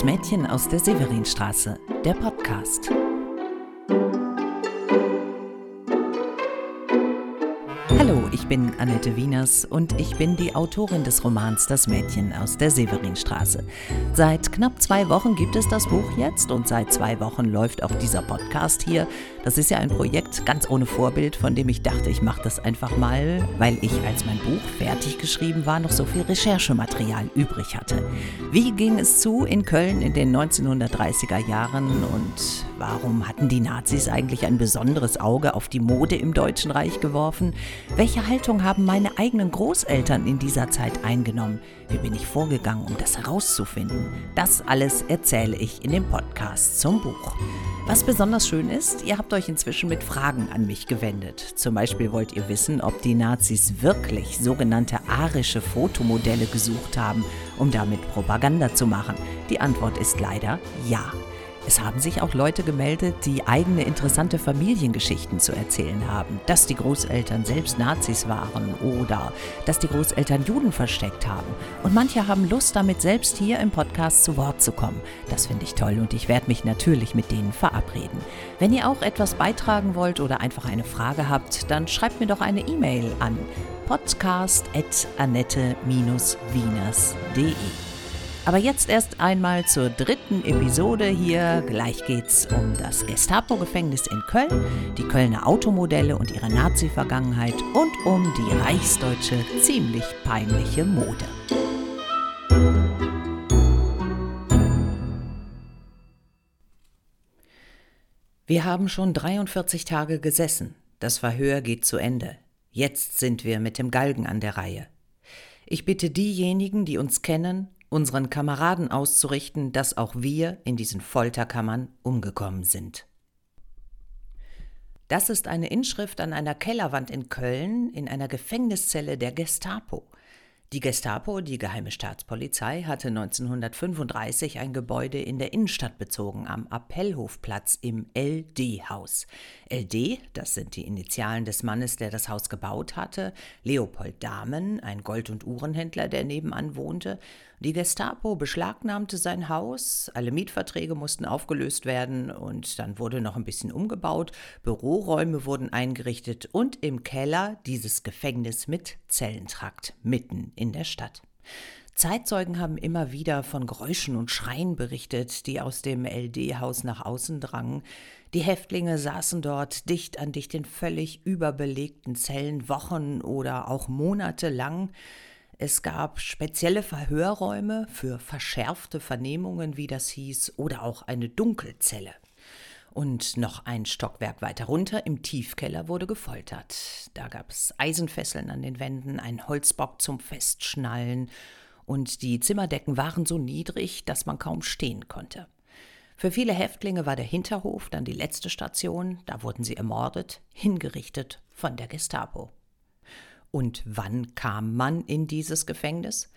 Das Mädchen aus der Severinstraße, der Podcast. Hallo, ich bin Annette Wieners und ich bin die Autorin des Romans Das Mädchen aus der Severinstraße. Seit knapp zwei Wochen gibt es das Buch jetzt und seit zwei Wochen läuft auch dieser Podcast hier. Das ist ja ein Projekt ganz ohne Vorbild, von dem ich dachte, ich mache das einfach mal, weil ich, als mein Buch fertig geschrieben war, noch so viel Recherchematerial übrig hatte. Wie ging es zu in Köln in den 1930er Jahren und warum hatten die Nazis eigentlich ein besonderes Auge auf die Mode im Deutschen Reich geworfen? Welche Haltung haben meine eigenen Großeltern in dieser Zeit eingenommen? Wie bin ich vorgegangen, um das herauszufinden? Das alles erzähle ich in dem Podcast zum Buch. Was besonders schön ist, ihr habt euch inzwischen mit Fragen an mich gewendet. Zum Beispiel wollt ihr wissen, ob die Nazis wirklich sogenannte arische Fotomodelle gesucht haben, um damit Propaganda zu machen. Die Antwort ist leider ja. Es haben sich auch Leute gemeldet, die eigene interessante Familiengeschichten zu erzählen haben, dass die Großeltern selbst Nazis waren oder dass die Großeltern Juden versteckt haben. Und manche haben Lust, damit selbst hier im Podcast zu Wort zu kommen. Das finde ich toll und ich werde mich natürlich mit denen verabreden. Wenn ihr auch etwas beitragen wollt oder einfach eine Frage habt, dann schreibt mir doch eine E-Mail an podcast.annette-wieners.de. Aber jetzt erst einmal zur dritten Episode hier. Gleich geht's um das Gestapo-Gefängnis in Köln, die Kölner Automodelle und ihre Nazi-Vergangenheit und um die reichsdeutsche ziemlich peinliche Mode. Wir haben schon 43 Tage gesessen. Das Verhör geht zu Ende. Jetzt sind wir mit dem Galgen an der Reihe. Ich bitte diejenigen, die uns kennen, unseren Kameraden auszurichten, dass auch wir in diesen Folterkammern umgekommen sind. Das ist eine Inschrift an einer Kellerwand in Köln in einer Gefängniszelle der Gestapo. Die Gestapo, die geheime Staatspolizei, hatte 1935 ein Gebäude in der Innenstadt bezogen, am Appellhofplatz im LD-Haus. LD, das sind die Initialen des Mannes, der das Haus gebaut hatte, Leopold Dahmen, ein Gold- und Uhrenhändler, der nebenan wohnte, die Gestapo beschlagnahmte sein Haus, alle Mietverträge mussten aufgelöst werden und dann wurde noch ein bisschen umgebaut, Büroräume wurden eingerichtet und im Keller dieses Gefängnis mit Zellentrakt mitten in der Stadt. Zeitzeugen haben immer wieder von Geräuschen und Schreien berichtet, die aus dem LD-Haus nach außen drangen. Die Häftlinge saßen dort dicht an dicht in völlig überbelegten Zellen Wochen oder auch Monate lang. Es gab spezielle Verhörräume für verschärfte Vernehmungen, wie das hieß, oder auch eine Dunkelzelle. Und noch ein Stockwerk weiter runter im Tiefkeller wurde gefoltert. Da gab es Eisenfesseln an den Wänden, einen Holzbock zum Festschnallen, und die Zimmerdecken waren so niedrig, dass man kaum stehen konnte. Für viele Häftlinge war der Hinterhof dann die letzte Station, da wurden sie ermordet, hingerichtet von der Gestapo. Und wann kam man in dieses Gefängnis?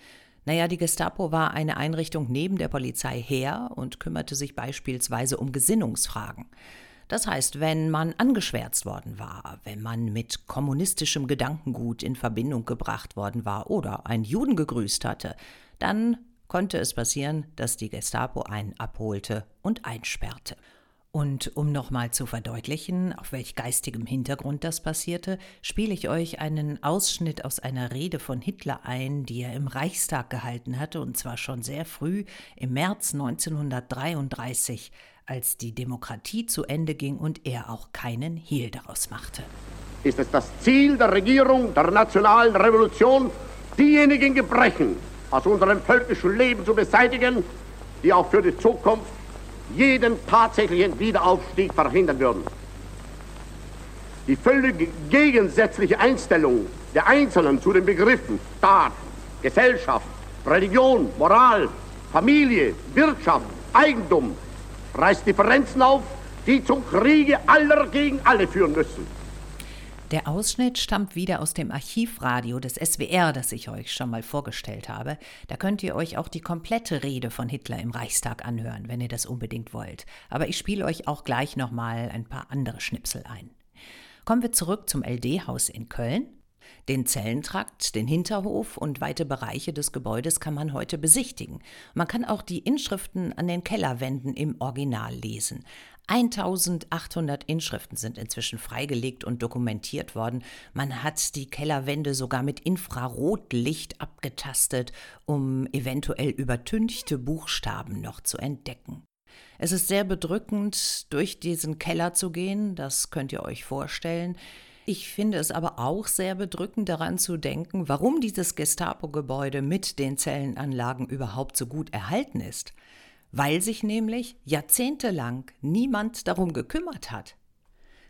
Naja, die Gestapo war eine Einrichtung neben der Polizei her und kümmerte sich beispielsweise um Gesinnungsfragen. Das heißt, wenn man angeschwärzt worden war, wenn man mit kommunistischem Gedankengut in Verbindung gebracht worden war oder einen Juden gegrüßt hatte, dann konnte es passieren, dass die Gestapo einen abholte und einsperrte. Und um nochmal zu verdeutlichen, auf welch geistigem Hintergrund das passierte, spiele ich euch einen Ausschnitt aus einer Rede von Hitler ein, die er im Reichstag gehalten hatte, und zwar schon sehr früh im März 1933, als die Demokratie zu Ende ging und er auch keinen Hehl daraus machte. Ist es das Ziel der Regierung der nationalen Revolution, diejenigen Gebrechen aus unserem völkischen Leben zu beseitigen, die auch für die Zukunft jeden tatsächlichen Wiederaufstieg verhindern würden. Die völlig gegensätzliche Einstellung der Einzelnen zu den Begriffen Staat, Gesellschaft, Religion, Moral, Familie, Wirtschaft, Eigentum reißt Differenzen auf, die zum Kriege aller gegen alle führen müssen. Der Ausschnitt stammt wieder aus dem Archivradio des SWR, das ich euch schon mal vorgestellt habe. Da könnt ihr euch auch die komplette Rede von Hitler im Reichstag anhören, wenn ihr das unbedingt wollt. Aber ich spiele euch auch gleich nochmal ein paar andere Schnipsel ein. Kommen wir zurück zum LD-Haus in Köln. Den Zellentrakt, den Hinterhof und weite Bereiche des Gebäudes kann man heute besichtigen. Man kann auch die Inschriften an den Kellerwänden im Original lesen. 1800 Inschriften sind inzwischen freigelegt und dokumentiert worden. Man hat die Kellerwände sogar mit Infrarotlicht abgetastet, um eventuell übertünchte Buchstaben noch zu entdecken. Es ist sehr bedrückend, durch diesen Keller zu gehen, das könnt ihr euch vorstellen. Ich finde es aber auch sehr bedrückend daran zu denken, warum dieses Gestapo-Gebäude mit den Zellenanlagen überhaupt so gut erhalten ist. Weil sich nämlich jahrzehntelang niemand darum gekümmert hat.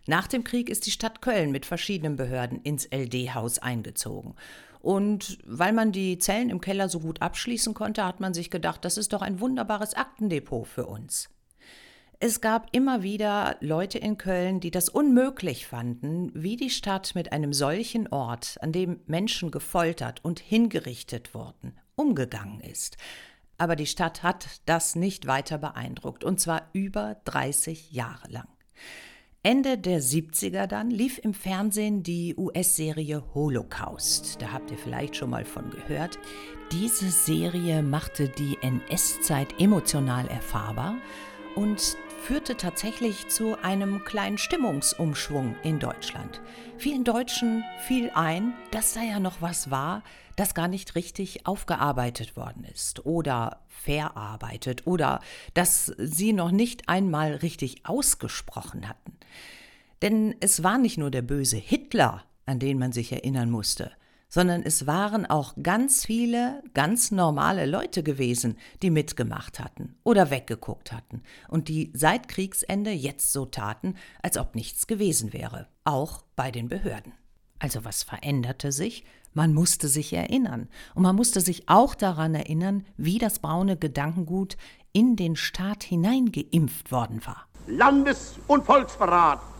Nach dem Krieg ist die Stadt Köln mit verschiedenen Behörden ins LD-Haus eingezogen. Und weil man die Zellen im Keller so gut abschließen konnte, hat man sich gedacht, das ist doch ein wunderbares Aktendepot für uns. Es gab immer wieder Leute in Köln, die das unmöglich fanden, wie die Stadt mit einem solchen Ort, an dem Menschen gefoltert und hingerichtet wurden, umgegangen ist. Aber die Stadt hat das nicht weiter beeindruckt, und zwar über 30 Jahre lang. Ende der 70er dann lief im Fernsehen die US-Serie Holocaust. Da habt ihr vielleicht schon mal von gehört. Diese Serie machte die NS-Zeit emotional erfahrbar und führte tatsächlich zu einem kleinen Stimmungsumschwung in Deutschland. Vielen Deutschen fiel ein, dass da ja noch was war, das gar nicht richtig aufgearbeitet worden ist oder verarbeitet oder dass sie noch nicht einmal richtig ausgesprochen hatten. Denn es war nicht nur der böse Hitler, an den man sich erinnern musste, sondern es waren auch ganz viele ganz normale Leute gewesen, die mitgemacht hatten oder weggeguckt hatten und die seit Kriegsende jetzt so taten, als ob nichts gewesen wäre, auch bei den Behörden. Also was veränderte sich? Man musste sich erinnern. Und man musste sich auch daran erinnern, wie das braune Gedankengut in den Staat hineingeimpft worden war. Landes- und Volksverrat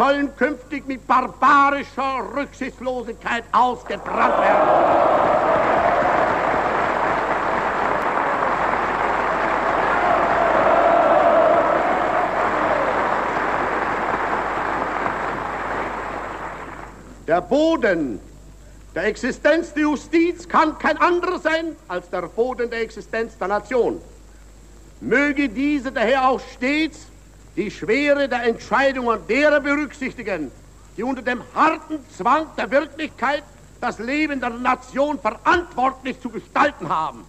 sollen künftig mit barbarischer Rücksichtslosigkeit ausgebrannt werden. Der Boden der Existenz der Justiz kann kein anderer sein als der Boden der Existenz der Nation. Möge diese daher auch stets die Schwere der Entscheidungen derer berücksichtigen, die unter dem harten Zwang der Wirklichkeit das Leben der Nation verantwortlich zu gestalten haben.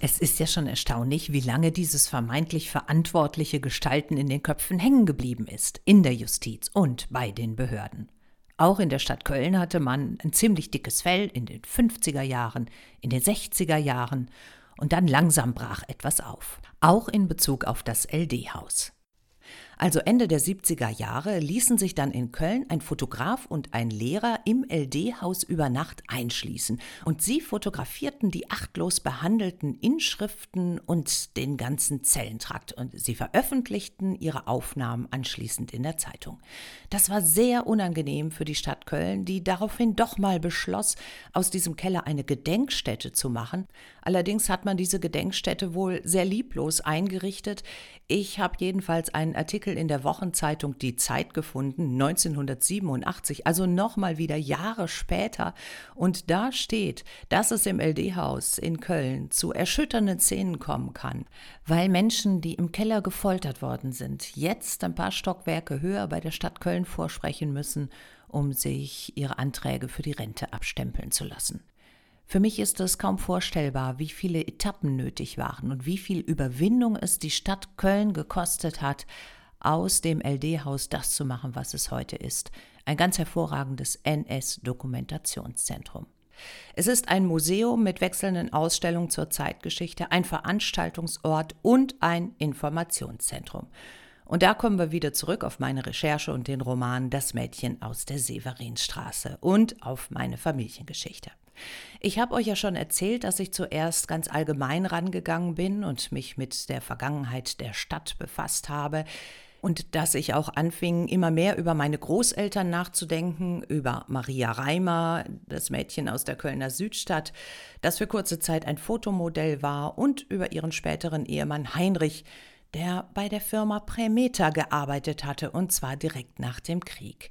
Es ist ja schon erstaunlich, wie lange dieses vermeintlich verantwortliche Gestalten in den Köpfen hängen geblieben ist, in der Justiz und bei den Behörden. Auch in der Stadt Köln hatte man ein ziemlich dickes Fell in den 50er Jahren, in den 60er Jahren und dann langsam brach etwas auf, auch in Bezug auf das LD-Haus. Also Ende der 70er Jahre ließen sich dann in Köln ein Fotograf und ein Lehrer im LD-Haus über Nacht einschließen. Und sie fotografierten die achtlos behandelten Inschriften und den ganzen Zellentrakt. Und sie veröffentlichten ihre Aufnahmen anschließend in der Zeitung. Das war sehr unangenehm für die Stadt Köln, die daraufhin doch mal beschloss, aus diesem Keller eine Gedenkstätte zu machen. Allerdings hat man diese Gedenkstätte wohl sehr lieblos eingerichtet. Ich habe jedenfalls einen Artikel in der Wochenzeitung Die Zeit gefunden, 1987, also nochmal wieder Jahre später. Und da steht, dass es im LD-Haus in Köln zu erschütternden Szenen kommen kann, weil Menschen, die im Keller gefoltert worden sind, jetzt ein paar Stockwerke höher bei der Stadt Köln vorsprechen müssen, um sich ihre Anträge für die Rente abstempeln zu lassen. Für mich ist es kaum vorstellbar, wie viele Etappen nötig waren und wie viel Überwindung es die Stadt Köln gekostet hat, aus dem LD-Haus das zu machen, was es heute ist. Ein ganz hervorragendes NS-Dokumentationszentrum. Es ist ein Museum mit wechselnden Ausstellungen zur Zeitgeschichte, ein Veranstaltungsort und ein Informationszentrum. Und da kommen wir wieder zurück auf meine Recherche und den Roman Das Mädchen aus der Severinstraße und auf meine Familiengeschichte. Ich habe euch ja schon erzählt, dass ich zuerst ganz allgemein rangegangen bin und mich mit der Vergangenheit der Stadt befasst habe und dass ich auch anfing, immer mehr über meine Großeltern nachzudenken, über Maria Reimer, das Mädchen aus der Kölner Südstadt, das für kurze Zeit ein Fotomodell war, und über ihren späteren Ehemann Heinrich, der bei der Firma Prämeta gearbeitet hatte, und zwar direkt nach dem Krieg.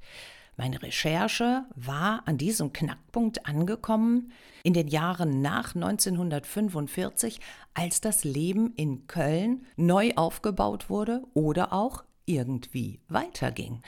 Meine Recherche war an diesem Knackpunkt angekommen in den Jahren nach 1945, als das Leben in Köln neu aufgebaut wurde oder auch irgendwie weiterging.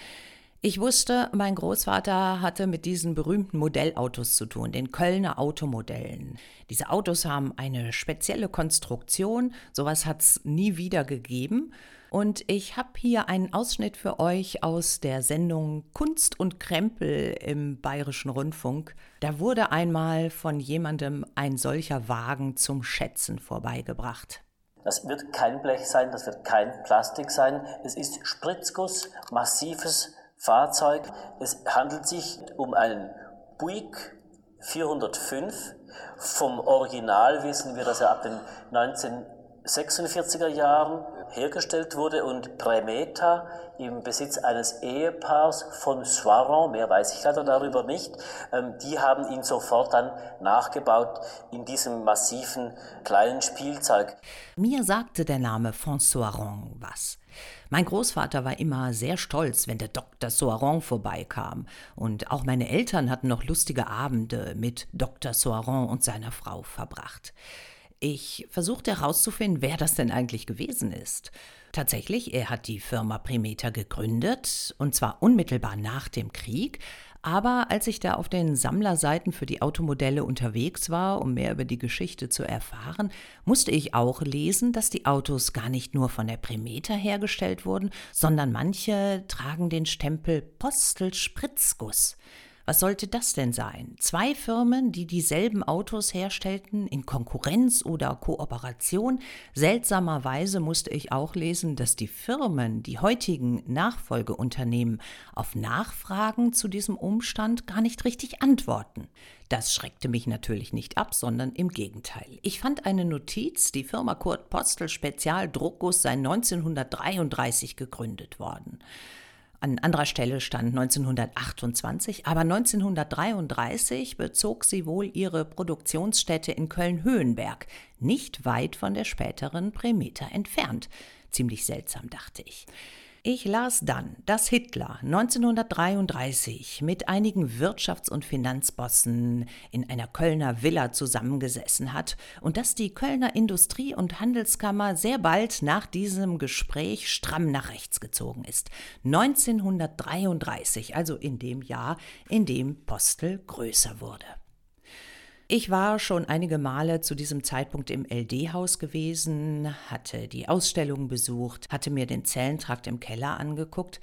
Ich wusste, mein Großvater hatte mit diesen berühmten Modellautos zu tun, den Kölner Automodellen. Diese Autos haben eine spezielle Konstruktion, sowas hat es nie wieder gegeben. Und ich habe hier einen Ausschnitt für euch aus der Sendung Kunst und Krempel im Bayerischen Rundfunk. Da wurde einmal von jemandem ein solcher Wagen zum Schätzen vorbeigebracht. Das wird kein Blech sein, das wird kein Plastik sein. Es ist Spritzguss, massives Fahrzeug. Es handelt sich um einen Buick 405. Vom Original wissen wir, dass er ab den 1946er Jahren hergestellt wurde und Premeta im Besitz eines Ehepaars von Soiron, mehr weiß ich leider darüber nicht, ähm, die haben ihn sofort dann nachgebaut in diesem massiven kleinen Spielzeug. Mir sagte der Name von Soiron was. Mein Großvater war immer sehr stolz, wenn der Dr. Soiron vorbeikam. Und auch meine Eltern hatten noch lustige Abende mit Dr. Soiron und seiner Frau verbracht. Ich versuchte herauszufinden, wer das denn eigentlich gewesen ist. Tatsächlich, er hat die Firma Primeter gegründet, und zwar unmittelbar nach dem Krieg, aber als ich da auf den Sammlerseiten für die Automodelle unterwegs war, um mehr über die Geschichte zu erfahren, musste ich auch lesen, dass die Autos gar nicht nur von der Primeter hergestellt wurden, sondern manche tragen den Stempel Postel Spritzguss. Was sollte das denn sein? Zwei Firmen, die dieselben Autos herstellten, in Konkurrenz oder Kooperation? Seltsamerweise musste ich auch lesen, dass die Firmen, die heutigen Nachfolgeunternehmen, auf Nachfragen zu diesem Umstand gar nicht richtig antworten. Das schreckte mich natürlich nicht ab, sondern im Gegenteil. Ich fand eine Notiz, die Firma Kurt Postel Spezial Druckguss sei 1933 gegründet worden. An anderer Stelle stand 1928, aber 1933 bezog sie wohl ihre Produktionsstätte in Köln-Höhenberg, nicht weit von der späteren Premeter entfernt. Ziemlich seltsam, dachte ich. Ich las dann, dass Hitler 1933 mit einigen Wirtschafts- und Finanzbossen in einer Kölner Villa zusammengesessen hat und dass die Kölner Industrie- und Handelskammer sehr bald nach diesem Gespräch stramm nach rechts gezogen ist. 1933, also in dem Jahr, in dem Postel größer wurde. Ich war schon einige Male zu diesem Zeitpunkt im LD-Haus gewesen, hatte die Ausstellung besucht, hatte mir den Zellentrakt im Keller angeguckt,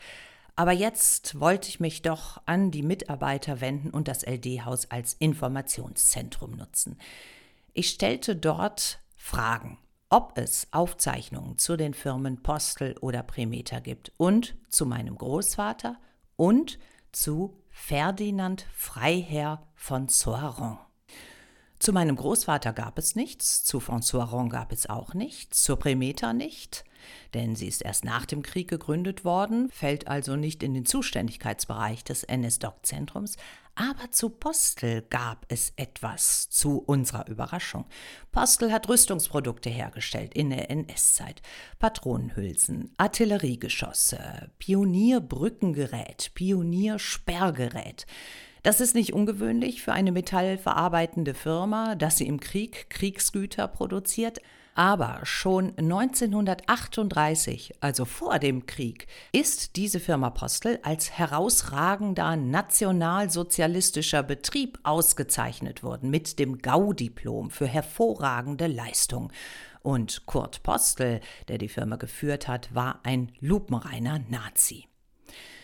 aber jetzt wollte ich mich doch an die Mitarbeiter wenden und das LD-Haus als Informationszentrum nutzen. Ich stellte dort Fragen, ob es Aufzeichnungen zu den Firmen Postel oder Primeter gibt und zu meinem Großvater und zu Ferdinand Freiherr von Soiron. Zu meinem Großvater gab es nichts, zu François Ron gab es auch nichts, zur Premeta nicht, denn sie ist erst nach dem Krieg gegründet worden, fällt also nicht in den Zuständigkeitsbereich des NS-Doc-Zentrums, aber zu Postel gab es etwas, zu unserer Überraschung. Postel hat Rüstungsprodukte hergestellt in der NS-Zeit. Patronenhülsen, Artilleriegeschosse, Pionierbrückengerät, Pioniersperrgerät. Das ist nicht ungewöhnlich für eine metallverarbeitende Firma, dass sie im Krieg Kriegsgüter produziert. Aber schon 1938, also vor dem Krieg, ist diese Firma Postel als herausragender nationalsozialistischer Betrieb ausgezeichnet worden mit dem Gaudiplom für hervorragende Leistung. Und Kurt Postel, der die Firma geführt hat, war ein lupenreiner Nazi.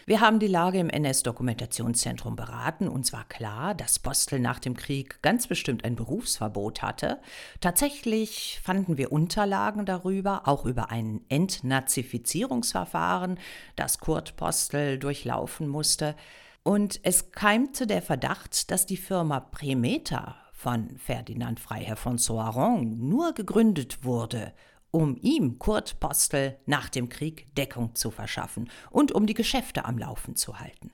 Wir haben die Lage im NS-Dokumentationszentrum beraten. Uns war klar, dass Postel nach dem Krieg ganz bestimmt ein Berufsverbot hatte. Tatsächlich fanden wir Unterlagen darüber, auch über ein Entnazifizierungsverfahren, das Kurt Postel durchlaufen musste. Und es keimte der Verdacht, dass die Firma Premeta von Ferdinand Freiherr von Soiron nur gegründet wurde, um ihm, Kurt Postel, nach dem Krieg Deckung zu verschaffen und um die Geschäfte am Laufen zu halten.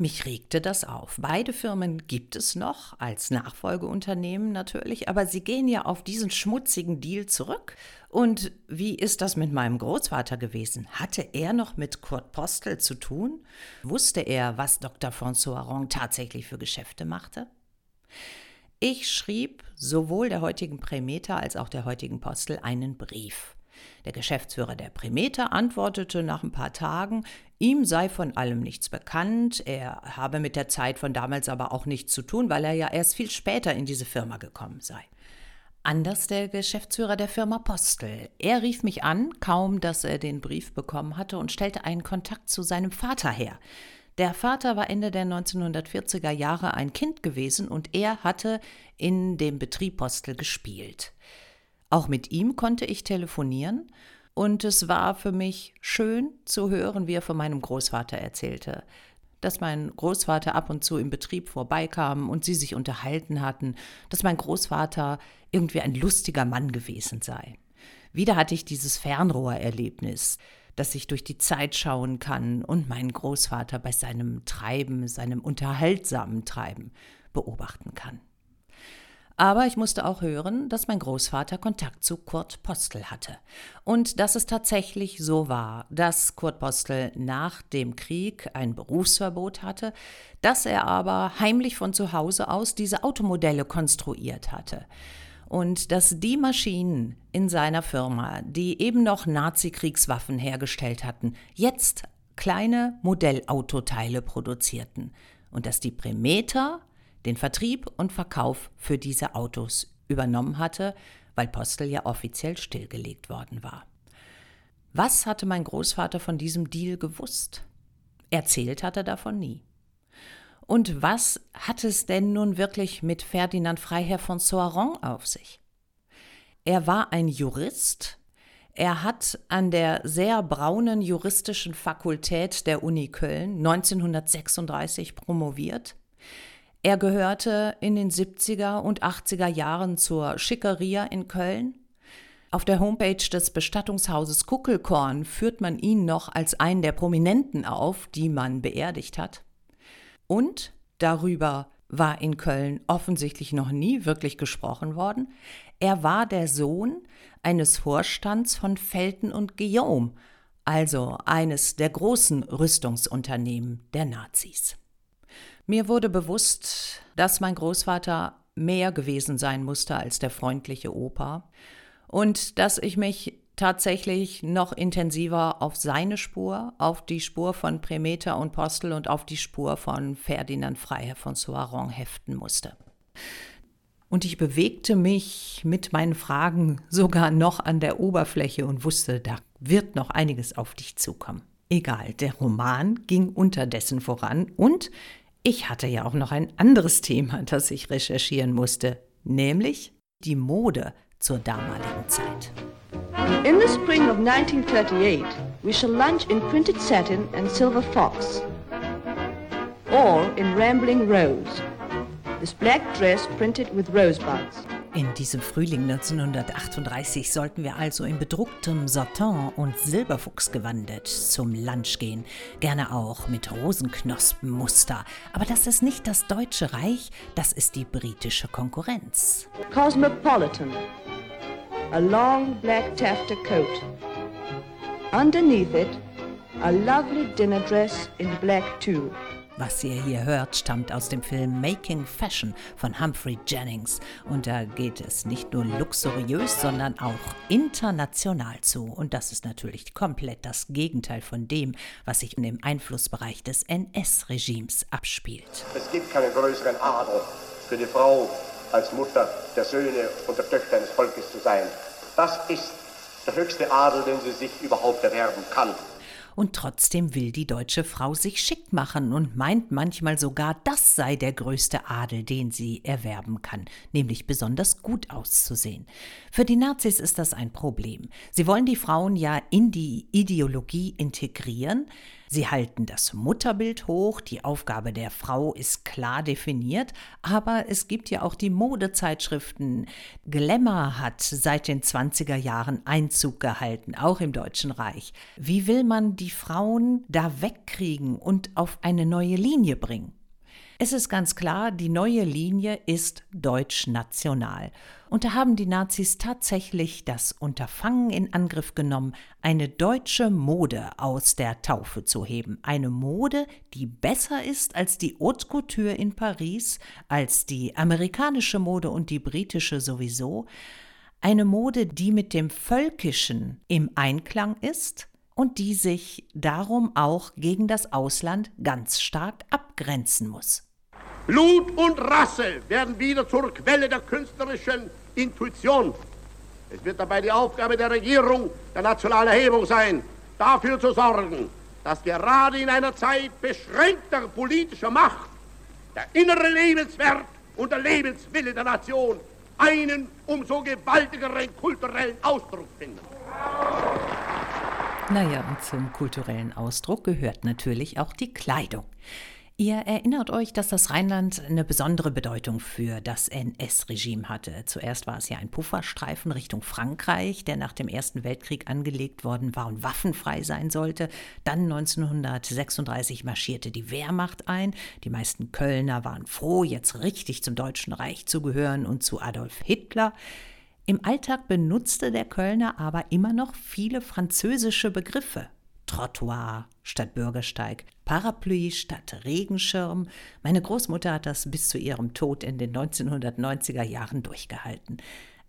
Mich regte das auf. Beide Firmen gibt es noch als Nachfolgeunternehmen natürlich, aber sie gehen ja auf diesen schmutzigen Deal zurück. Und wie ist das mit meinem Großvater gewesen? Hatte er noch mit Kurt Postel zu tun? Wusste er, was Dr. François Rong tatsächlich für Geschäfte machte? Ich schrieb sowohl der heutigen Prämeter als auch der heutigen Postel einen Brief. Der Geschäftsführer der Primeter antwortete nach ein paar Tagen, ihm sei von allem nichts bekannt, er habe mit der Zeit von damals aber auch nichts zu tun, weil er ja erst viel später in diese Firma gekommen sei. Anders der Geschäftsführer der Firma Postel. Er rief mich an, kaum dass er den Brief bekommen hatte, und stellte einen Kontakt zu seinem Vater her. Der Vater war Ende der 1940er Jahre ein Kind gewesen und er hatte in dem Betrieb Postel gespielt. Auch mit ihm konnte ich telefonieren und es war für mich schön zu hören, wie er von meinem Großvater erzählte. Dass mein Großvater ab und zu im Betrieb vorbeikam und sie sich unterhalten hatten, dass mein Großvater irgendwie ein lustiger Mann gewesen sei. Wieder hatte ich dieses Fernrohrerlebnis, dass ich durch die Zeit schauen kann und meinen Großvater bei seinem Treiben, seinem unterhaltsamen Treiben beobachten kann. Aber ich musste auch hören, dass mein Großvater Kontakt zu Kurt Postel hatte. Und dass es tatsächlich so war, dass Kurt Postel nach dem Krieg ein Berufsverbot hatte, dass er aber heimlich von zu Hause aus diese Automodelle konstruiert hatte. Und dass die Maschinen in seiner Firma, die eben noch Nazi-Kriegswaffen hergestellt hatten, jetzt kleine Modellautoteile produzierten. Und dass die Premeter den Vertrieb und Verkauf für diese Autos übernommen hatte, weil Postel ja offiziell stillgelegt worden war. Was hatte mein Großvater von diesem Deal gewusst? Erzählt hat er davon nie. Und was hat es denn nun wirklich mit Ferdinand Freiherr von Soiron auf sich? Er war ein Jurist. Er hat an der sehr braunen juristischen Fakultät der Uni Köln 1936 promoviert. Er gehörte in den 70er und 80er Jahren zur Schickeria in Köln. Auf der Homepage des Bestattungshauses Kuckelkorn führt man ihn noch als einen der Prominenten auf, die man beerdigt hat. Und darüber war in Köln offensichtlich noch nie wirklich gesprochen worden. Er war der Sohn eines Vorstands von Felten und Guillaume, also eines der großen Rüstungsunternehmen der Nazis. Mir wurde bewusst, dass mein Großvater mehr gewesen sein musste als der freundliche Opa und dass ich mich tatsächlich noch intensiver auf seine Spur, auf die Spur von Premeter und Postel und auf die Spur von Ferdinand Freiherr von Soiron heften musste. Und ich bewegte mich mit meinen Fragen sogar noch an der Oberfläche und wusste, da wird noch einiges auf dich zukommen. Egal, der Roman ging unterdessen voran und ich hatte ja auch noch ein anderes Thema, das ich recherchieren musste, nämlich die Mode zur damaligen Zeit. In the spring of 1938, we shall lunch in printed satin and silver fox, or in rambling rose. This black dress printed with rosebuds. In diesem Frühling 1938 sollten wir also in bedrucktem Satin und Silberfuchs gewandet zum Lunch gehen, gerne auch mit Rosenknospenmuster. Aber das ist nicht das Deutsche Reich, das ist die britische Konkurrenz. Cosmopolitan. A long black taffeta coat. Underneath it, a lovely dinner dress in black too. Was ihr hier hört, stammt aus dem Film Making Fashion von Humphrey Jennings. Und da geht es nicht nur luxuriös, sondern auch international zu. Und das ist natürlich komplett das Gegenteil von dem, was sich in dem Einflussbereich des NS-Regimes abspielt. Es gibt keinen größeren Adel für die Frau als Mutter der Söhne und der Töchter eines Volkes zu sein. Das ist der höchste Adel, den sie sich überhaupt erwerben kann. Und trotzdem will die deutsche Frau sich schick machen und meint manchmal sogar, das sei der größte Adel, den sie erwerben kann, nämlich besonders gut auszusehen. Für die Nazis ist das ein Problem. Sie wollen die Frauen ja in die Ideologie integrieren, Sie halten das Mutterbild hoch, die Aufgabe der Frau ist klar definiert, aber es gibt ja auch die Modezeitschriften. Glamour hat seit den 20er Jahren Einzug gehalten, auch im Deutschen Reich. Wie will man die Frauen da wegkriegen und auf eine neue Linie bringen? Es ist ganz klar, die neue Linie ist deutsch-national. Und da haben die Nazis tatsächlich das Unterfangen in Angriff genommen, eine deutsche Mode aus der Taufe zu heben. Eine Mode, die besser ist als die Haute Couture in Paris, als die amerikanische Mode und die britische sowieso. Eine Mode, die mit dem Völkischen im Einklang ist und die sich darum auch gegen das Ausland ganz stark abgrenzen muss. Blut und Rasse werden wieder zur Quelle der künstlerischen Intuition. Es wird dabei die Aufgabe der Regierung, der nationalen Erhebung sein, dafür zu sorgen, dass gerade in einer Zeit beschränkter politischer Macht der innere Lebenswert und der Lebenswille der Nation einen umso gewaltigeren kulturellen Ausdruck finden. Naja, und zum kulturellen Ausdruck gehört natürlich auch die Kleidung. Ihr erinnert euch, dass das Rheinland eine besondere Bedeutung für das NS-Regime hatte. Zuerst war es ja ein Pufferstreifen Richtung Frankreich, der nach dem Ersten Weltkrieg angelegt worden war und waffenfrei sein sollte. Dann 1936 marschierte die Wehrmacht ein. Die meisten Kölner waren froh, jetzt richtig zum Deutschen Reich zu gehören und zu Adolf Hitler. Im Alltag benutzte der Kölner aber immer noch viele französische Begriffe. Trottoir statt Bürgersteig, Parapluie statt Regenschirm. Meine Großmutter hat das bis zu ihrem Tod in den 1990er Jahren durchgehalten.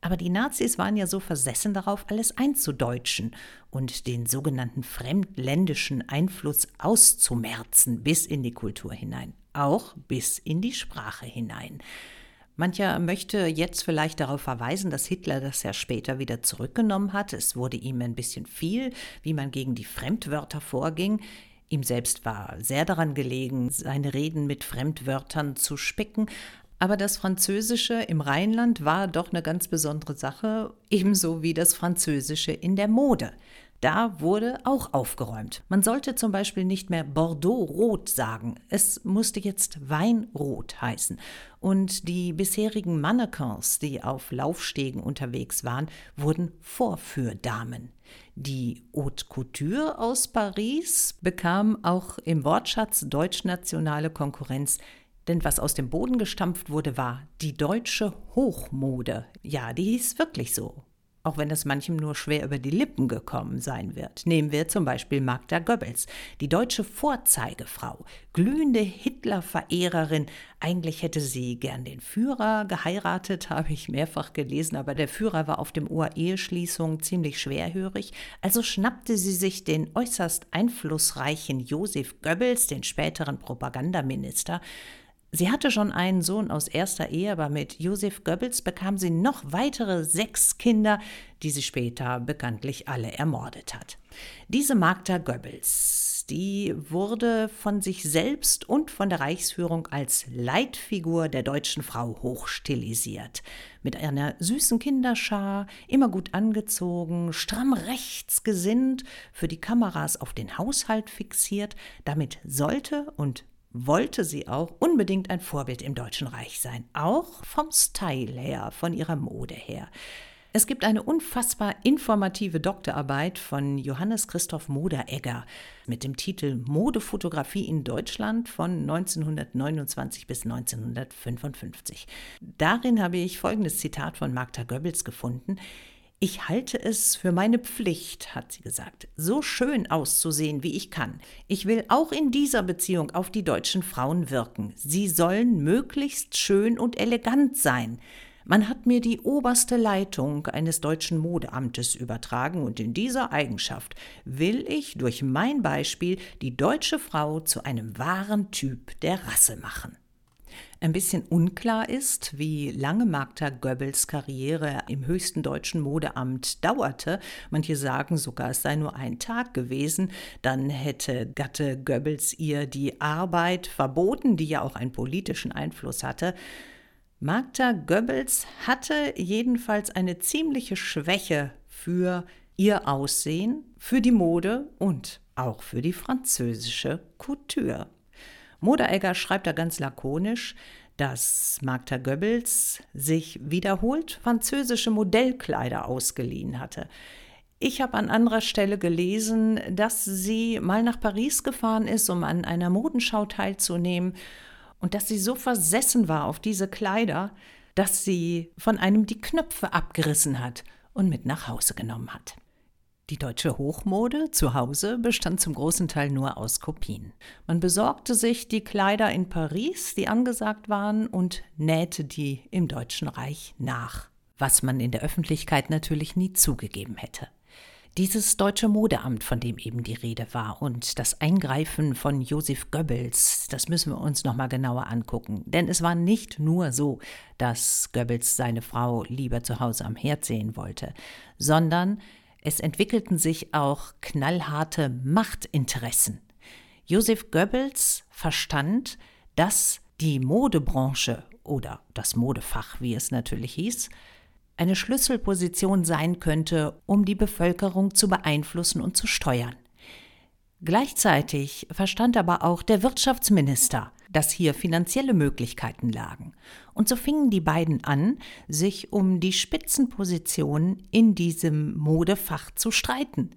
Aber die Nazis waren ja so versessen darauf, alles einzudeutschen und den sogenannten fremdländischen Einfluss auszumerzen bis in die Kultur hinein, auch bis in die Sprache hinein. Mancher möchte jetzt vielleicht darauf verweisen, dass Hitler das ja später wieder zurückgenommen hat. Es wurde ihm ein bisschen viel, wie man gegen die Fremdwörter vorging. Ihm selbst war sehr daran gelegen, seine Reden mit Fremdwörtern zu spicken. Aber das Französische im Rheinland war doch eine ganz besondere Sache, ebenso wie das Französische in der Mode. Da wurde auch aufgeräumt. Man sollte zum Beispiel nicht mehr Bordeaux-Rot sagen. Es musste jetzt Weinrot heißen. Und die bisherigen Mannequins, die auf Laufstegen unterwegs waren, wurden Vorführdamen. Die Haute Couture aus Paris bekam auch im Wortschatz deutschnationale Konkurrenz denn was aus dem Boden gestampft wurde, war die deutsche Hochmode. Ja, die hieß wirklich so auch wenn es manchem nur schwer über die Lippen gekommen sein wird. Nehmen wir zum Beispiel Magda Goebbels, die deutsche Vorzeigefrau, glühende Hitler-Verehrerin. Eigentlich hätte sie gern den Führer geheiratet, habe ich mehrfach gelesen, aber der Führer war auf dem Ohr Eheschließung ziemlich schwerhörig, also schnappte sie sich den äußerst einflussreichen Josef Goebbels, den späteren Propagandaminister, Sie hatte schon einen Sohn aus erster Ehe, aber mit Josef Goebbels bekam sie noch weitere sechs Kinder, die sie später bekanntlich alle ermordet hat. Diese Magda Goebbels, die wurde von sich selbst und von der Reichsführung als Leitfigur der deutschen Frau hochstilisiert. Mit einer süßen Kinderschar, immer gut angezogen, stramm rechts gesinnt, für die Kameras auf den Haushalt fixiert, damit sollte und wollte sie auch unbedingt ein Vorbild im Deutschen Reich sein, auch vom Style her, von ihrer Mode her. Es gibt eine unfassbar informative Doktorarbeit von Johannes Christoph Moderegger mit dem Titel Modefotografie in Deutschland von 1929 bis 1955. Darin habe ich folgendes Zitat von Magda Goebbels gefunden. Ich halte es für meine Pflicht, hat sie gesagt, so schön auszusehen, wie ich kann. Ich will auch in dieser Beziehung auf die deutschen Frauen wirken. Sie sollen möglichst schön und elegant sein. Man hat mir die oberste Leitung eines deutschen Modeamtes übertragen und in dieser Eigenschaft will ich durch mein Beispiel die deutsche Frau zu einem wahren Typ der Rasse machen. Ein bisschen unklar ist, wie lange Magda Goebbels Karriere im höchsten deutschen Modeamt dauerte. Manche sagen sogar, es sei nur ein Tag gewesen. Dann hätte Gatte Goebbels ihr die Arbeit verboten, die ja auch einen politischen Einfluss hatte. Magda Goebbels hatte jedenfalls eine ziemliche Schwäche für ihr Aussehen, für die Mode und auch für die französische Couture. Moderegger schreibt da ganz lakonisch, dass Magda Goebbels sich wiederholt französische Modellkleider ausgeliehen hatte. Ich habe an anderer Stelle gelesen, dass sie mal nach Paris gefahren ist, um an einer Modenschau teilzunehmen und dass sie so versessen war auf diese Kleider, dass sie von einem die Knöpfe abgerissen hat und mit nach Hause genommen hat. Die deutsche Hochmode zu Hause bestand zum großen Teil nur aus Kopien. Man besorgte sich die Kleider in Paris, die angesagt waren, und nähte die im Deutschen Reich nach, was man in der Öffentlichkeit natürlich nie zugegeben hätte. Dieses deutsche Modeamt, von dem eben die Rede war, und das Eingreifen von Josef Goebbels, das müssen wir uns nochmal genauer angucken. Denn es war nicht nur so, dass Goebbels seine Frau lieber zu Hause am Herd sehen wollte, sondern es entwickelten sich auch knallharte Machtinteressen. Josef Goebbels verstand, dass die Modebranche oder das Modefach, wie es natürlich hieß, eine Schlüsselposition sein könnte, um die Bevölkerung zu beeinflussen und zu steuern. Gleichzeitig verstand aber auch der Wirtschaftsminister, dass hier finanzielle Möglichkeiten lagen. Und so fingen die beiden an, sich um die Spitzenposition in diesem Modefach zu streiten.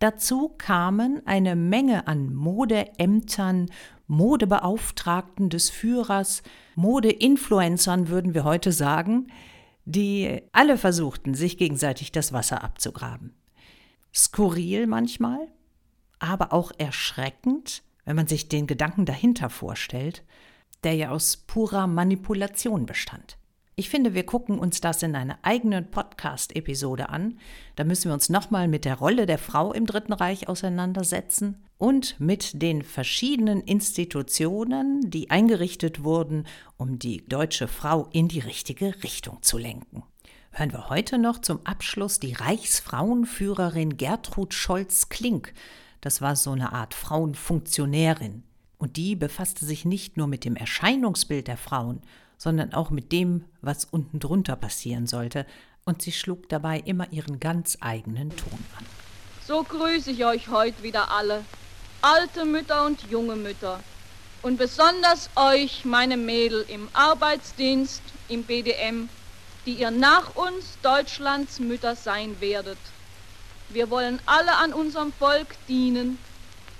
Dazu kamen eine Menge an Modeämtern, Modebeauftragten des Führers, Modeinfluencern würden wir heute sagen, die alle versuchten, sich gegenseitig das Wasser abzugraben. Skurril manchmal, aber auch erschreckend, wenn man sich den Gedanken dahinter vorstellt, der ja aus purer Manipulation bestand. Ich finde, wir gucken uns das in einer eigenen Podcast-Episode an. Da müssen wir uns nochmal mit der Rolle der Frau im Dritten Reich auseinandersetzen und mit den verschiedenen Institutionen, die eingerichtet wurden, um die deutsche Frau in die richtige Richtung zu lenken. Hören wir heute noch zum Abschluss die Reichsfrauenführerin Gertrud Scholz-Klink das war so eine Art Frauenfunktionärin. Und die befasste sich nicht nur mit dem Erscheinungsbild der Frauen, sondern auch mit dem, was unten drunter passieren sollte. Und sie schlug dabei immer ihren ganz eigenen Ton an. So grüße ich euch heute wieder alle, alte Mütter und junge Mütter. Und besonders euch, meine Mädel im Arbeitsdienst, im BDM, die ihr nach uns Deutschlands Mütter sein werdet. Wir wollen alle an unserem Volk dienen,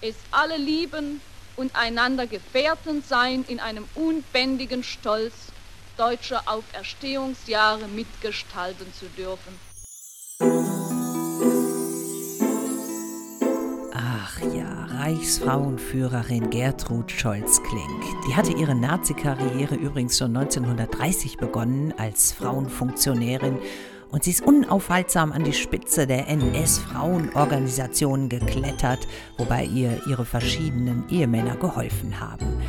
es alle lieben und einander Gefährten sein in einem unbändigen Stolz, deutsche Auferstehungsjahre mitgestalten zu dürfen. Ach ja, Reichsfrauenführerin Gertrud Scholz-Klink. Die hatte ihre Nazi-Karriere übrigens schon 1930 begonnen als Frauenfunktionärin und sie ist unaufhaltsam an die Spitze der NS-Frauenorganisation geklettert, wobei ihr ihre verschiedenen Ehemänner geholfen haben.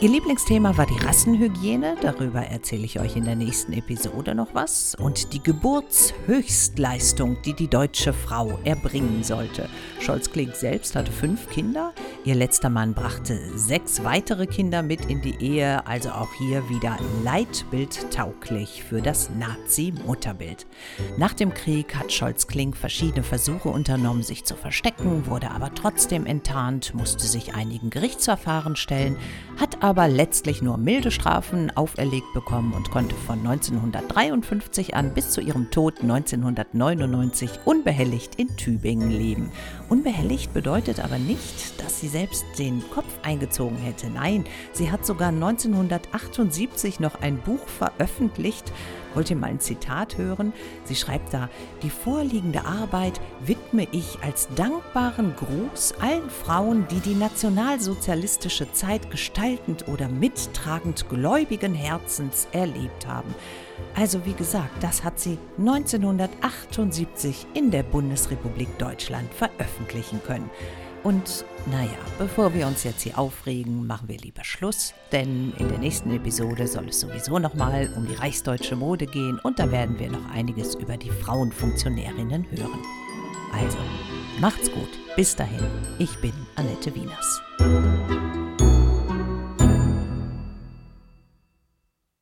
Ihr Lieblingsthema war die Rassenhygiene, darüber erzähle ich euch in der nächsten Episode noch was, und die Geburtshöchstleistung, die die deutsche Frau erbringen sollte. Scholz-Klink selbst hatte fünf Kinder, ihr letzter Mann brachte sechs weitere Kinder mit in die Ehe, also auch hier wieder leitbildtauglich für das Nazi-Mutterbild. Nach dem Krieg hat Scholz-Klink verschiedene Versuche unternommen, sich zu verstecken, wurde aber trotzdem enttarnt, musste sich einigen Gerichtsverfahren stellen, hat aber letztlich nur milde Strafen auferlegt bekommen und konnte von 1953 an bis zu ihrem Tod 1999 unbehelligt in Tübingen leben. Unbehelligt bedeutet aber nicht, dass sie selbst den Kopf eingezogen hätte. Nein, sie hat sogar 1978 noch ein Buch veröffentlicht, Wollt ihr mal ein Zitat hören? Sie schreibt da, die vorliegende Arbeit widme ich als dankbaren Gruß allen Frauen, die die nationalsozialistische Zeit gestaltend oder mittragend gläubigen Herzens erlebt haben. Also wie gesagt, das hat sie 1978 in der Bundesrepublik Deutschland veröffentlichen können. Und naja, bevor wir uns jetzt hier aufregen, machen wir lieber Schluss, denn in der nächsten Episode soll es sowieso nochmal um die reichsdeutsche Mode gehen und da werden wir noch einiges über die Frauenfunktionärinnen hören. Also, macht's gut, bis dahin, ich bin Annette Wieners.